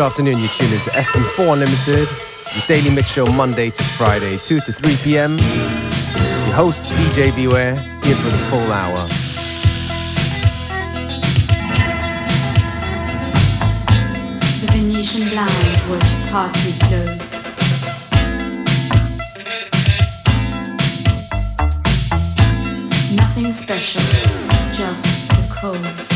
Good afternoon, you're tuned into FM4 Unlimited, the daily mix show Monday to Friday, 2 to 3 p.m. Your host, DJ Beware, here for the full hour. The Venetian blind was partly closed. Nothing special, just the cold.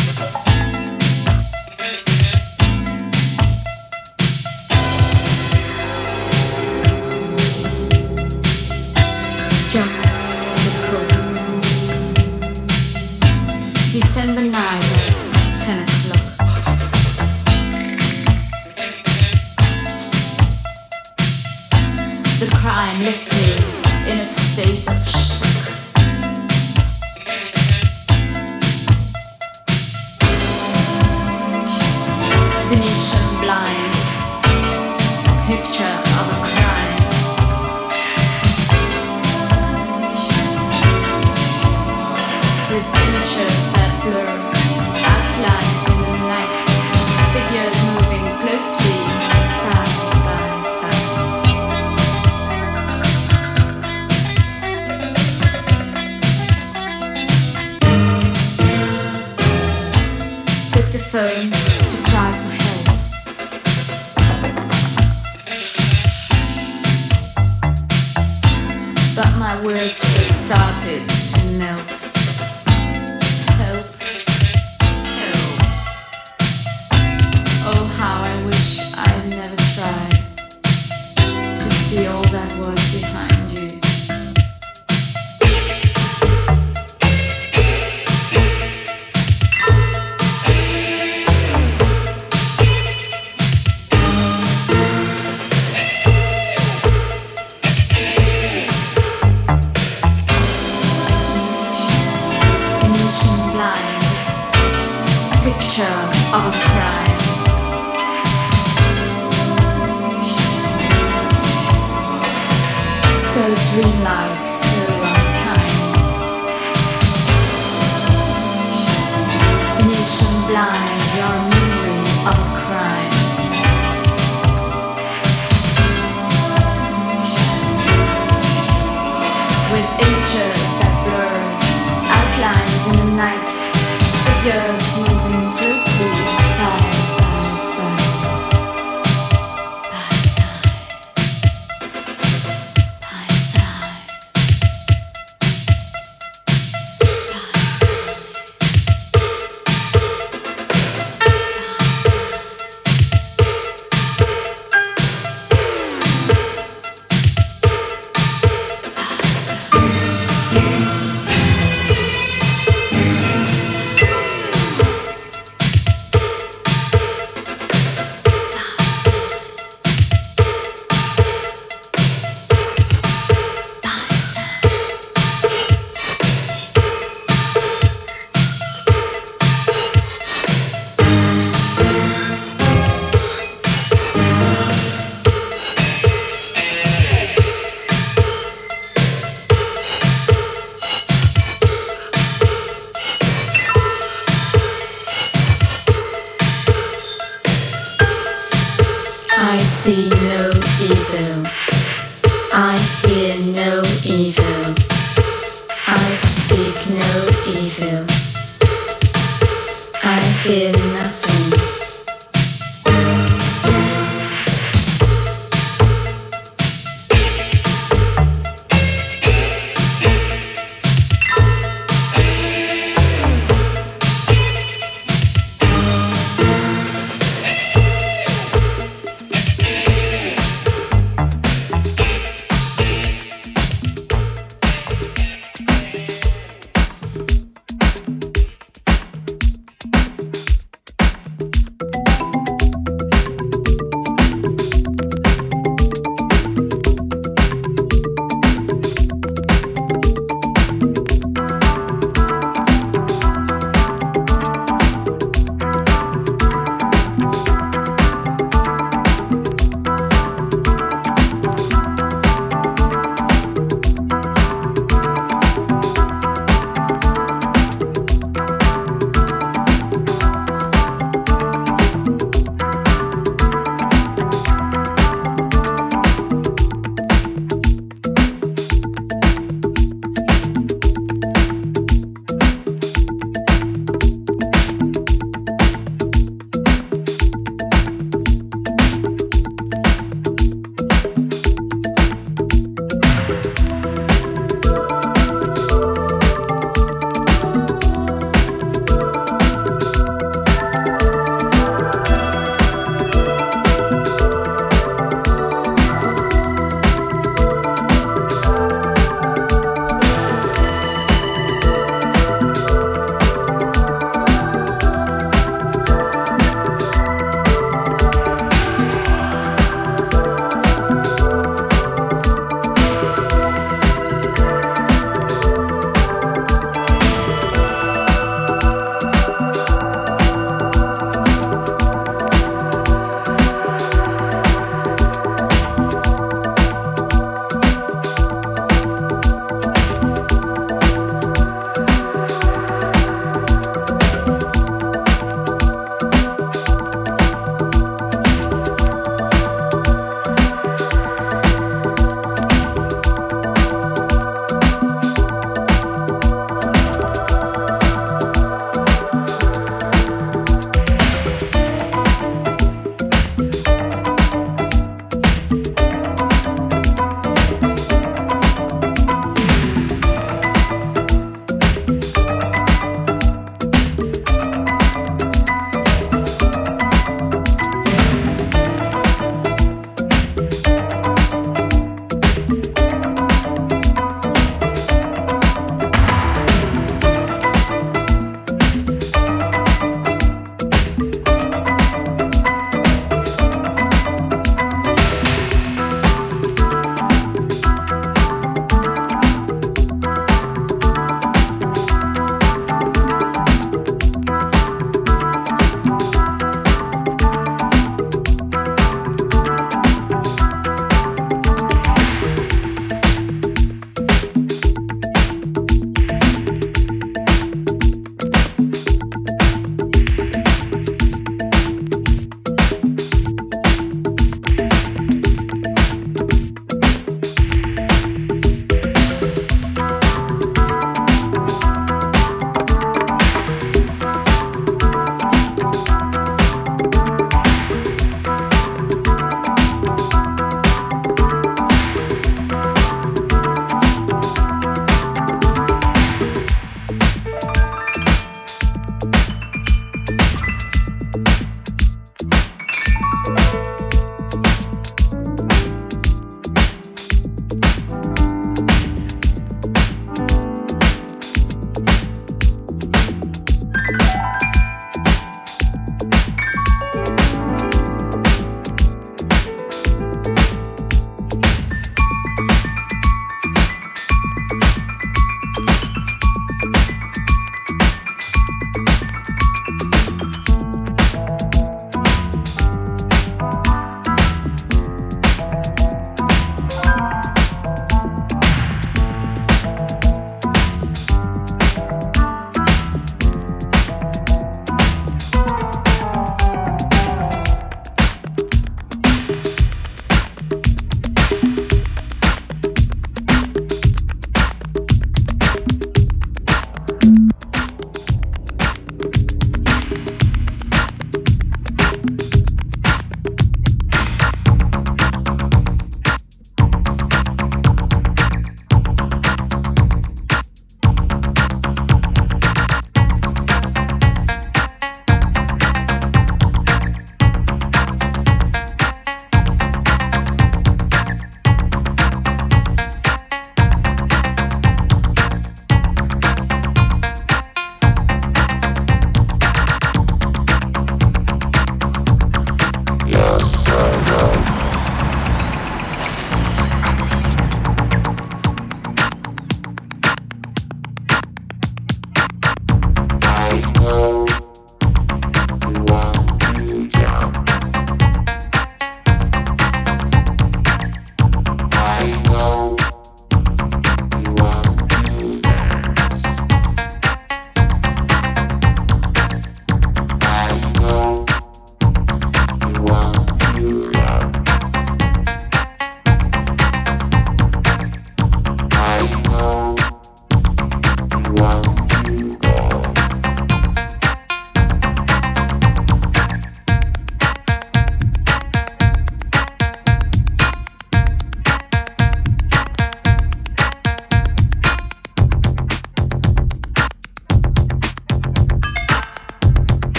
my words just started to melt.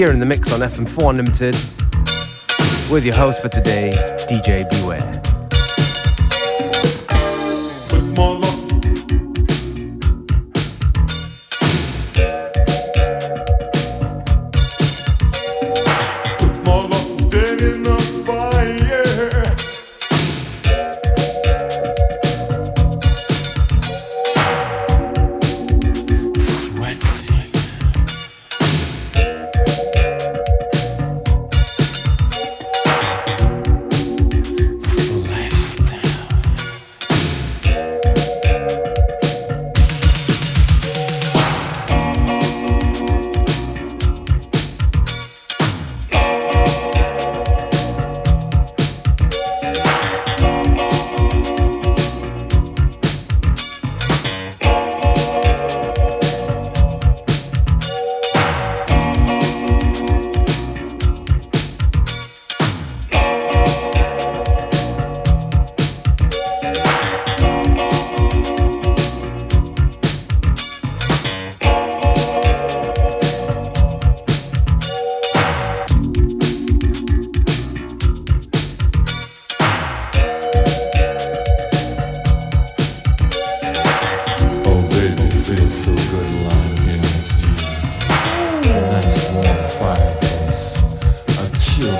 Here in the mix on FM4 Unlimited with your host for today, DJ Beware.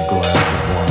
glass of wine.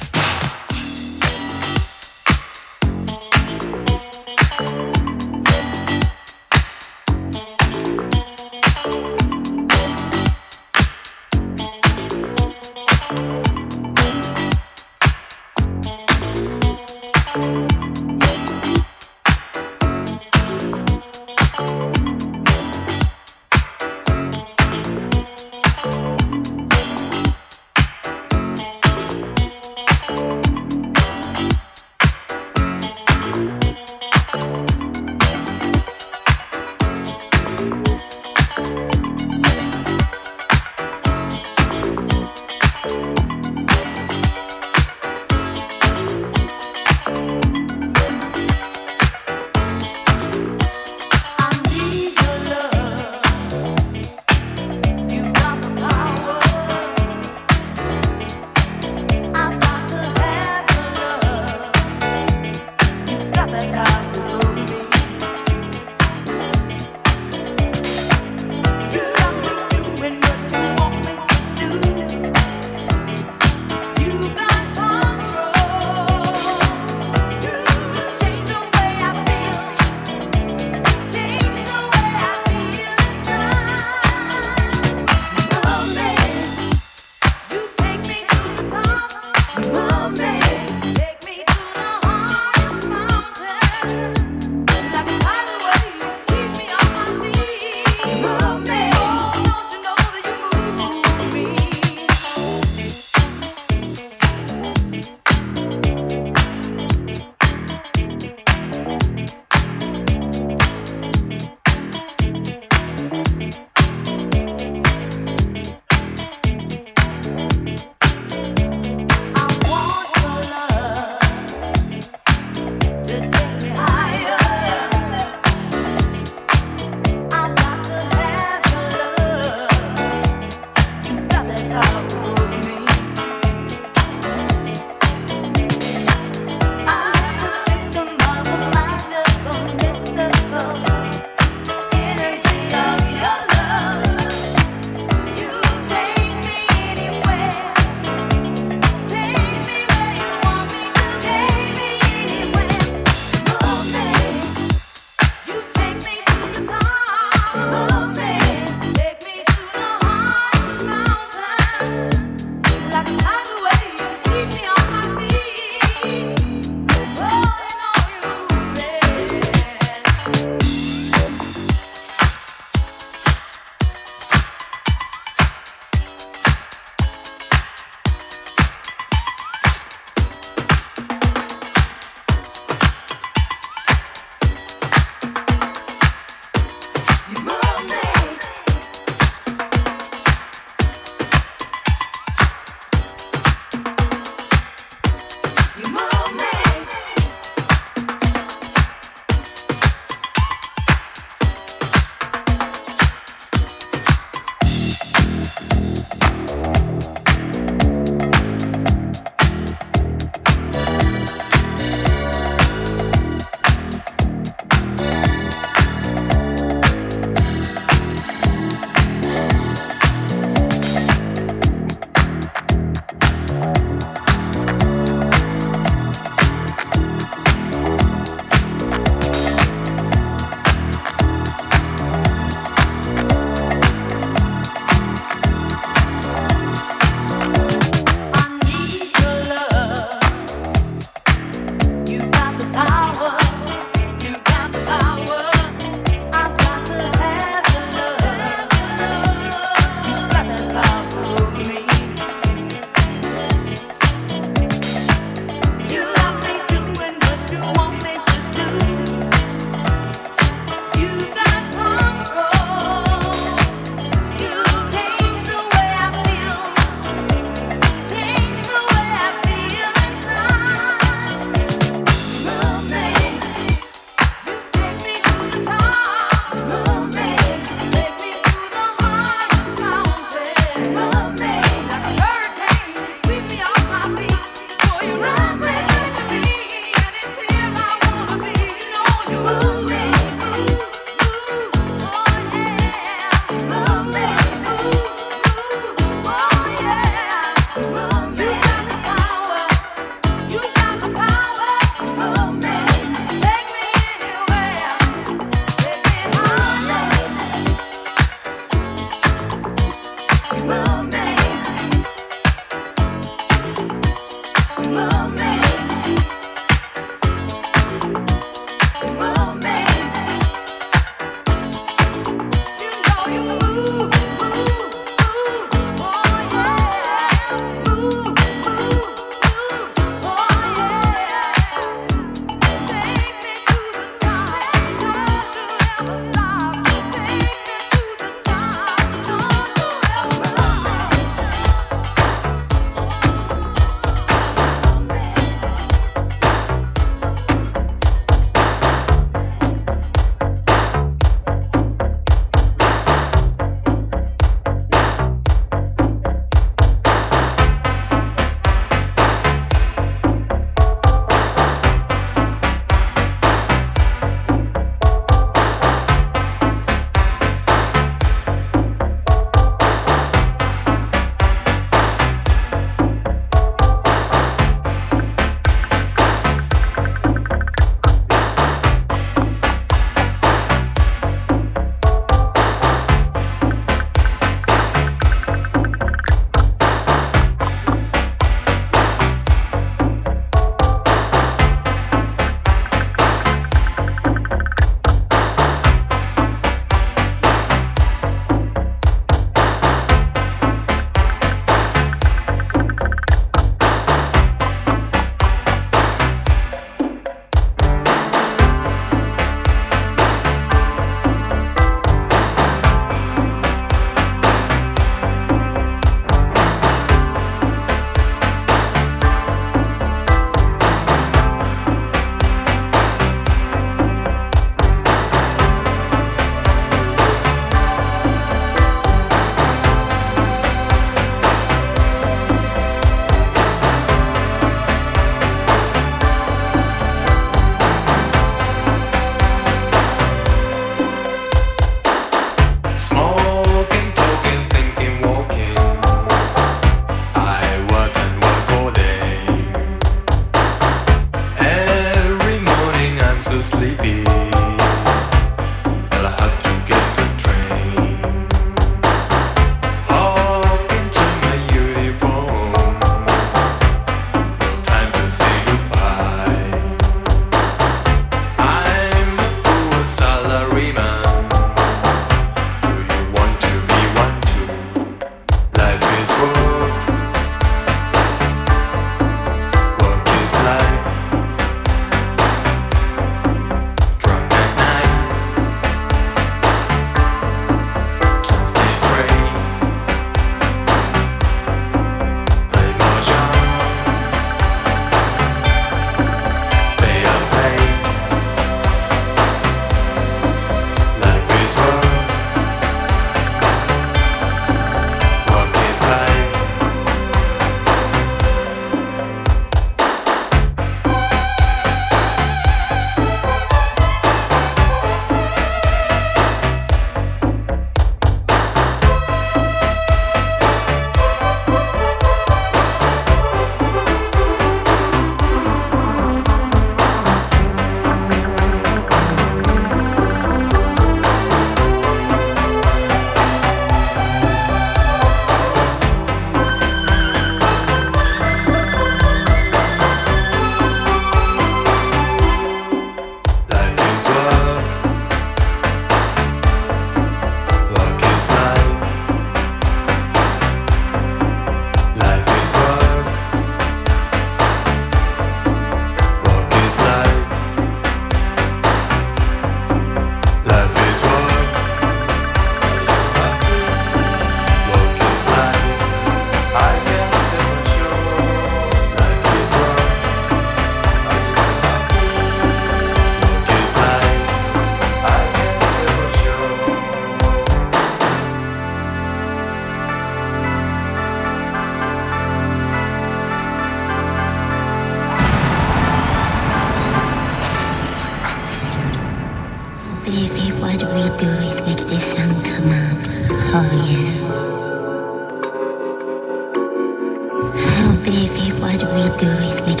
what we do is make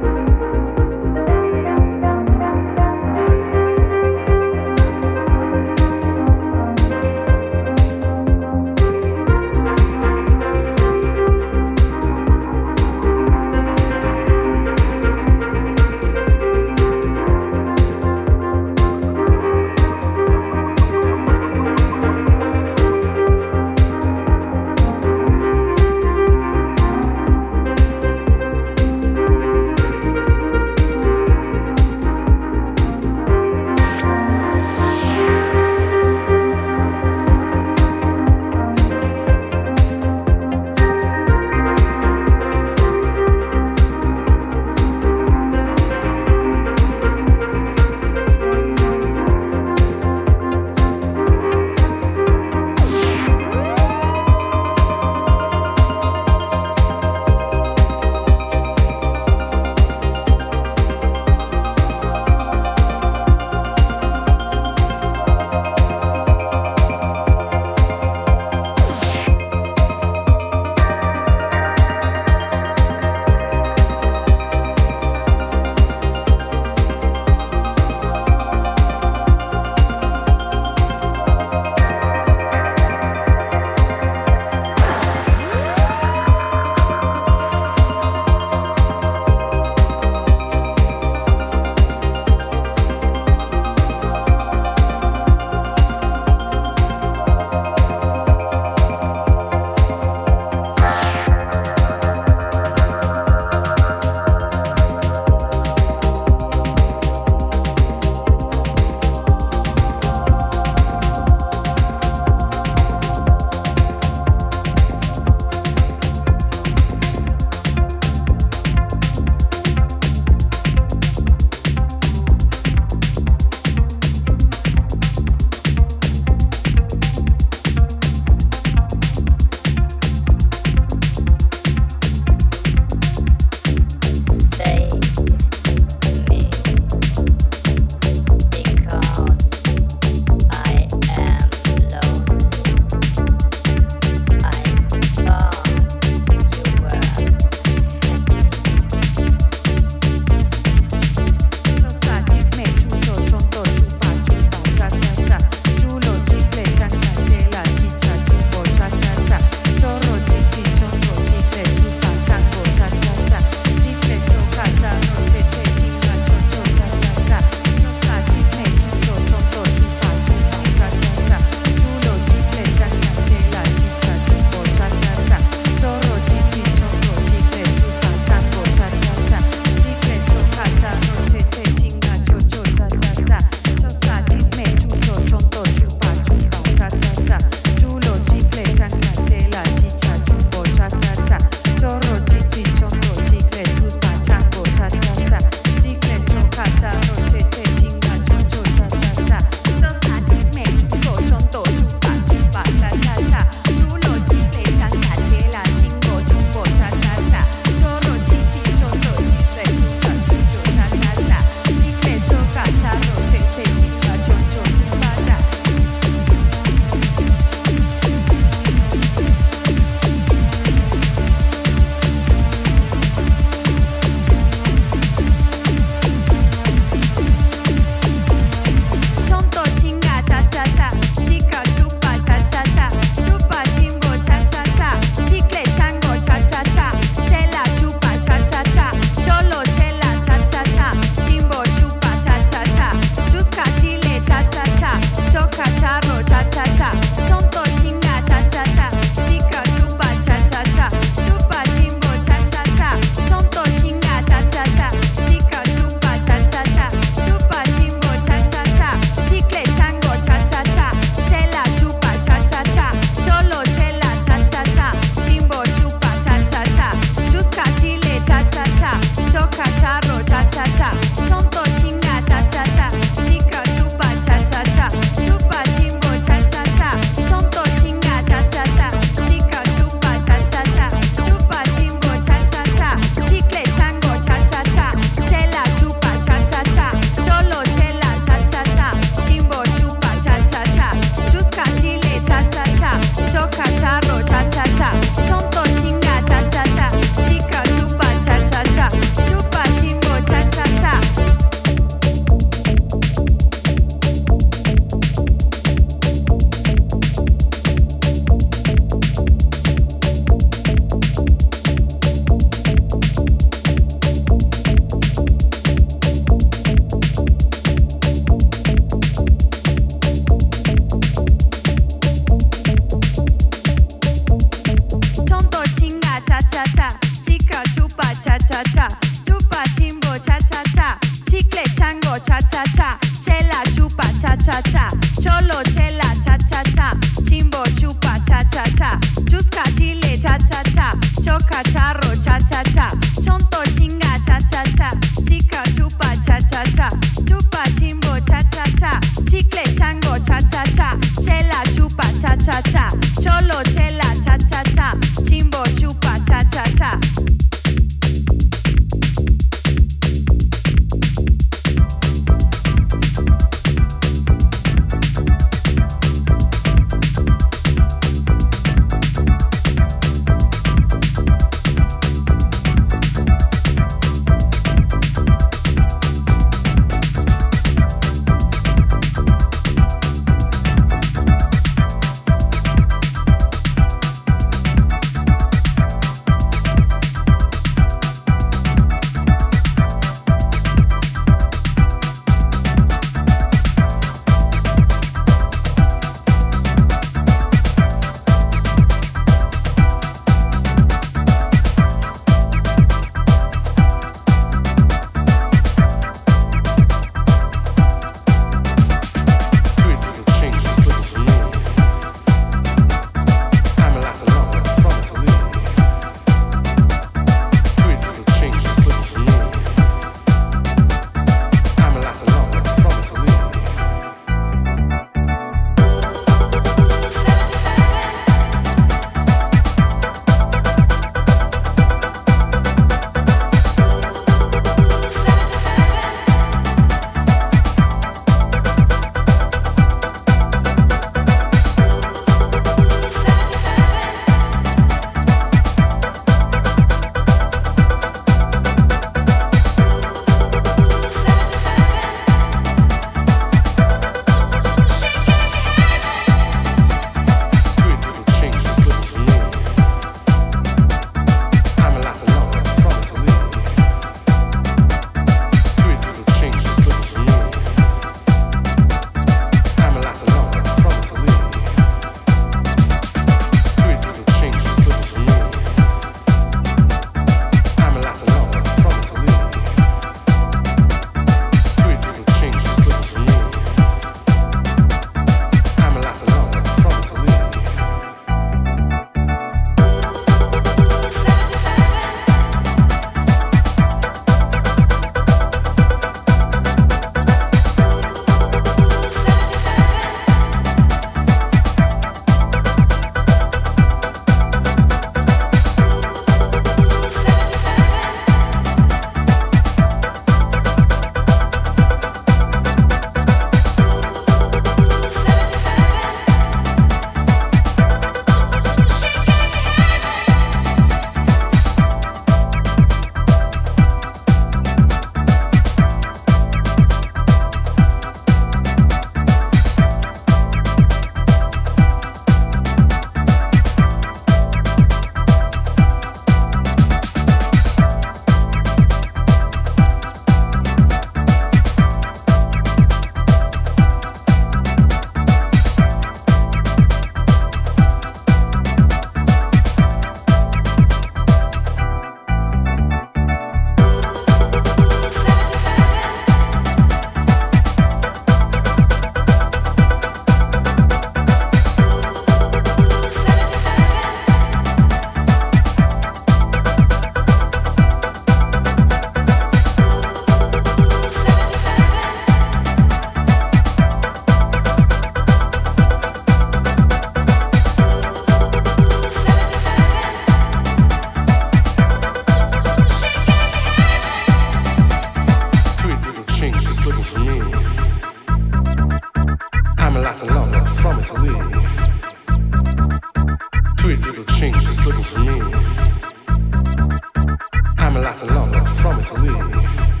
not to long, from it to leave.